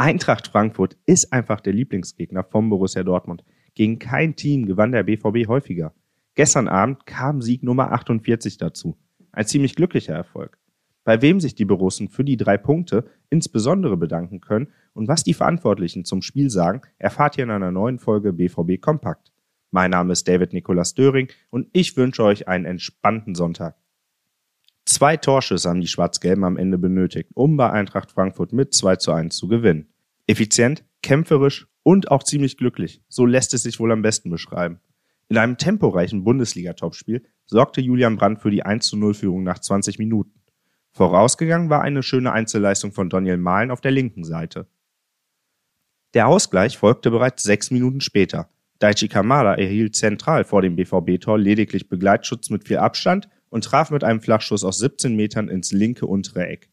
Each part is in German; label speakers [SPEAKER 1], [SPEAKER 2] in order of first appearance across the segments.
[SPEAKER 1] Eintracht Frankfurt ist einfach der Lieblingsgegner vom Borussia Dortmund. Gegen kein Team gewann der BVB häufiger. Gestern Abend kam Sieg Nummer 48 dazu. Ein ziemlich glücklicher Erfolg. Bei wem sich die Borussen für die drei Punkte insbesondere bedanken können und was die Verantwortlichen zum Spiel sagen, erfahrt ihr in einer neuen Folge BVB Kompakt. Mein Name ist David Nikolas Döring und ich wünsche euch einen entspannten Sonntag. Zwei Torschüsse haben die Schwarz-Gelben am Ende benötigt, um bei Eintracht Frankfurt mit 2 zu 1 zu gewinnen. Effizient, kämpferisch und auch ziemlich glücklich. So lässt es sich wohl am besten beschreiben. In einem temporeichen Bundesliga-Topspiel sorgte Julian Brandt für die 1 zu 0 Führung nach 20 Minuten. Vorausgegangen war eine schöne Einzelleistung von Daniel Mahlen auf der linken Seite. Der Ausgleich folgte bereits sechs Minuten später. Daichi Kamada erhielt zentral vor dem BVB-Tor lediglich Begleitschutz mit viel Abstand und traf mit einem Flachschuss aus 17 Metern ins linke untere Eck.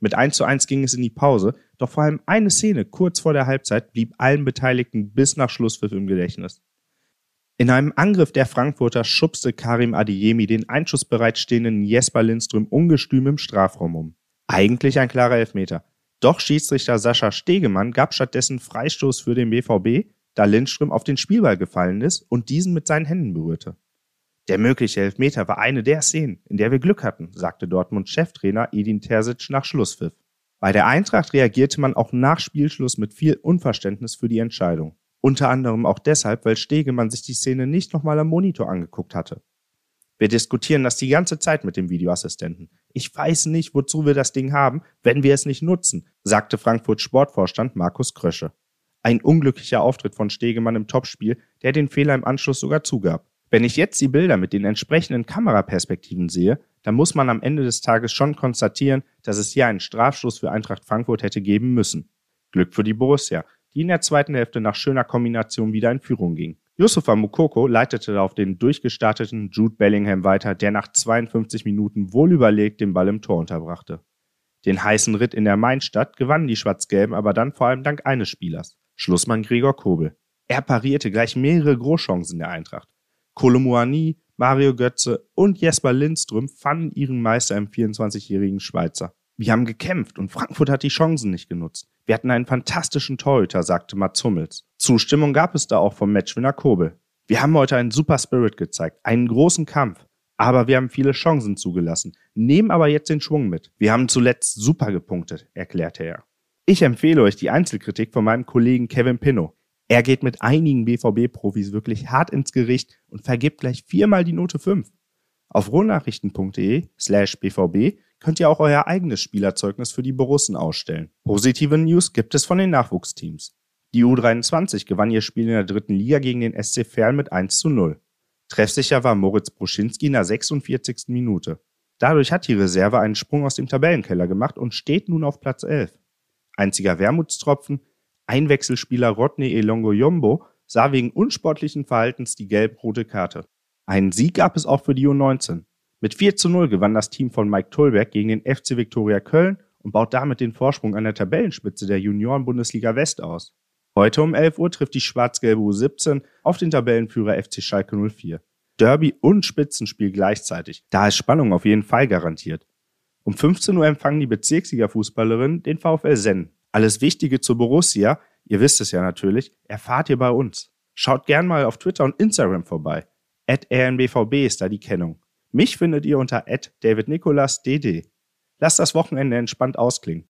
[SPEAKER 1] Mit 1 zu 1 ging es in die Pause, doch vor allem eine Szene kurz vor der Halbzeit blieb allen Beteiligten bis nach Schlusspfiff im Gedächtnis. In einem Angriff der Frankfurter schubste Karim Adeyemi den einschussbereitstehenden Jesper Lindström ungestüm im Strafraum um. Eigentlich ein klarer Elfmeter. Doch Schiedsrichter Sascha Stegemann gab stattdessen Freistoß für den BVB, da Lindström auf den Spielball gefallen ist und diesen mit seinen Händen berührte. Der mögliche Elfmeter war eine der Szenen, in der wir Glück hatten, sagte Dortmunds Cheftrainer Edin Terzic nach Schlusspfiff. Bei der Eintracht reagierte man auch nach Spielschluss mit viel Unverständnis für die Entscheidung. Unter anderem auch deshalb, weil Stegemann sich die Szene nicht nochmal am Monitor angeguckt hatte. Wir diskutieren das die ganze Zeit mit dem Videoassistenten. Ich weiß nicht, wozu wir das Ding haben, wenn wir es nicht nutzen, sagte Frankfurt Sportvorstand Markus Krösche. Ein unglücklicher Auftritt von Stegemann im Topspiel, der den Fehler im Anschluss sogar zugab. Wenn ich jetzt die Bilder mit den entsprechenden Kameraperspektiven sehe, dann muss man am Ende des Tages schon konstatieren, dass es hier einen Strafstoß für Eintracht Frankfurt hätte geben müssen. Glück für die Borussia, die in der zweiten Hälfte nach schöner Kombination wieder in Führung ging. Yusufa Mukoko leitete auf den durchgestarteten Jude Bellingham weiter, der nach 52 Minuten wohlüberlegt den Ball im Tor unterbrachte. Den heißen Ritt in der Mainstadt gewannen die Schwarz-Gelben aber dann vor allem dank eines Spielers, Schlussmann Gregor Kobel. Er parierte gleich mehrere Großchancen der Eintracht. Kolomuani, Mario Götze und Jesper Lindström fanden ihren Meister im 24-jährigen Schweizer. Wir haben gekämpft und Frankfurt hat die Chancen nicht genutzt. Wir hatten einen fantastischen Torhüter, sagte Mats Hummels. Zustimmung gab es da auch vom Matchwinner Kobel. Wir haben heute einen super Spirit gezeigt, einen großen Kampf. Aber wir haben viele Chancen zugelassen, nehmen aber jetzt den Schwung mit. Wir haben zuletzt super gepunktet, erklärte er. Ich empfehle euch die Einzelkritik von meinem Kollegen Kevin Pinnow. Er geht mit einigen BVB-Profis wirklich hart ins Gericht und vergibt gleich viermal die Note 5. Auf rohnachrichten.de slash bvb könnt ihr auch euer eigenes Spielerzeugnis für die Borussen ausstellen. Positive News gibt es von den Nachwuchsteams. Die U23 gewann ihr Spiel in der dritten Liga gegen den SC Verl mit 1 zu 0. Treffsicher war Moritz Bruschinski in der 46. Minute. Dadurch hat die Reserve einen Sprung aus dem Tabellenkeller gemacht und steht nun auf Platz 11. Einziger Wermutstropfen, Einwechselspieler Rodney Elongo Yombo sah wegen unsportlichen Verhaltens die gelb-rote Karte. Einen Sieg gab es auch für die U19. Mit 4 zu 0 gewann das Team von Mike Tolberg gegen den FC Viktoria Köln und baut damit den Vorsprung an der Tabellenspitze der Junioren-Bundesliga West aus. Heute um 11 Uhr trifft die schwarz-gelbe U17 auf den Tabellenführer FC Schalke 04. Derby und Spitzenspiel gleichzeitig. Da ist Spannung auf jeden Fall garantiert. Um 15 Uhr empfangen die Bezirksliga-Fußballerinnen den VfL Senn. Alles Wichtige zur Borussia, ihr wisst es ja natürlich, erfahrt ihr bei uns. Schaut gern mal auf Twitter und Instagram vorbei. At rnbvb ist da die Kennung. Mich findet ihr unter at davidnicolasdd. Lasst das Wochenende entspannt ausklingen.